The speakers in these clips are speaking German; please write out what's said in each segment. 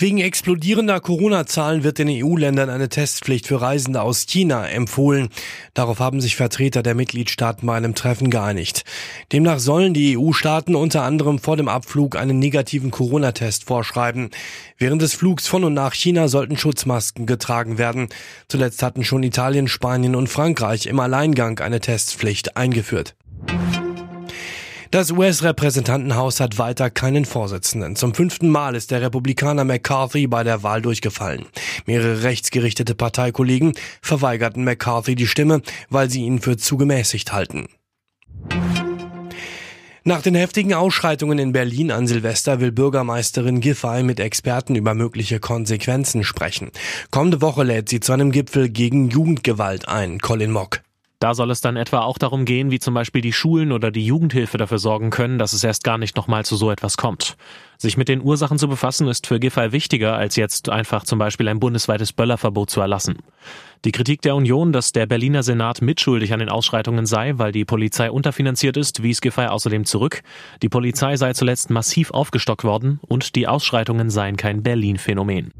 Wegen explodierender Corona-Zahlen wird den EU-Ländern eine Testpflicht für Reisende aus China empfohlen. Darauf haben sich Vertreter der Mitgliedstaaten bei einem Treffen geeinigt. Demnach sollen die EU-Staaten unter anderem vor dem Abflug einen negativen Corona-Test vorschreiben. Während des Flugs von und nach China sollten Schutzmasken getragen werden. Zuletzt hatten schon Italien, Spanien und Frankreich im Alleingang eine Testpflicht eingeführt. Das US-Repräsentantenhaus hat weiter keinen Vorsitzenden. Zum fünften Mal ist der Republikaner McCarthy bei der Wahl durchgefallen. Mehrere rechtsgerichtete Parteikollegen verweigerten McCarthy die Stimme, weil sie ihn für zu gemäßigt halten. Nach den heftigen Ausschreitungen in Berlin an Silvester will Bürgermeisterin Giffey mit Experten über mögliche Konsequenzen sprechen. Kommende Woche lädt sie zu einem Gipfel gegen Jugendgewalt ein. Colin Mock. Da soll es dann etwa auch darum gehen, wie zum Beispiel die Schulen oder die Jugendhilfe dafür sorgen können, dass es erst gar nicht nochmal zu so etwas kommt. Sich mit den Ursachen zu befassen, ist für Giffey wichtiger, als jetzt einfach zum Beispiel ein bundesweites Böllerverbot zu erlassen. Die Kritik der Union, dass der Berliner Senat mitschuldig an den Ausschreitungen sei, weil die Polizei unterfinanziert ist, wies Giffey außerdem zurück. Die Polizei sei zuletzt massiv aufgestockt worden und die Ausschreitungen seien kein Berlin-Phänomen.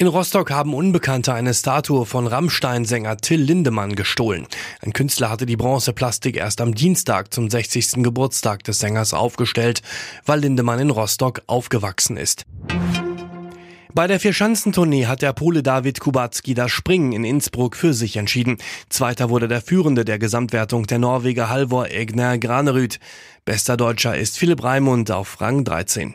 In Rostock haben Unbekannte eine Statue von Rammstein-Sänger Till Lindemann gestohlen. Ein Künstler hatte die Bronzeplastik erst am Dienstag zum 60. Geburtstag des Sängers aufgestellt, weil Lindemann in Rostock aufgewachsen ist. Bei der Vierschanzentournee hat der Pole David Kubacki das Springen in Innsbruck für sich entschieden. Zweiter wurde der Führende der Gesamtwertung, der Norweger Halvor Egner Granerüth. Bester Deutscher ist Philipp Raimund auf Rang 13.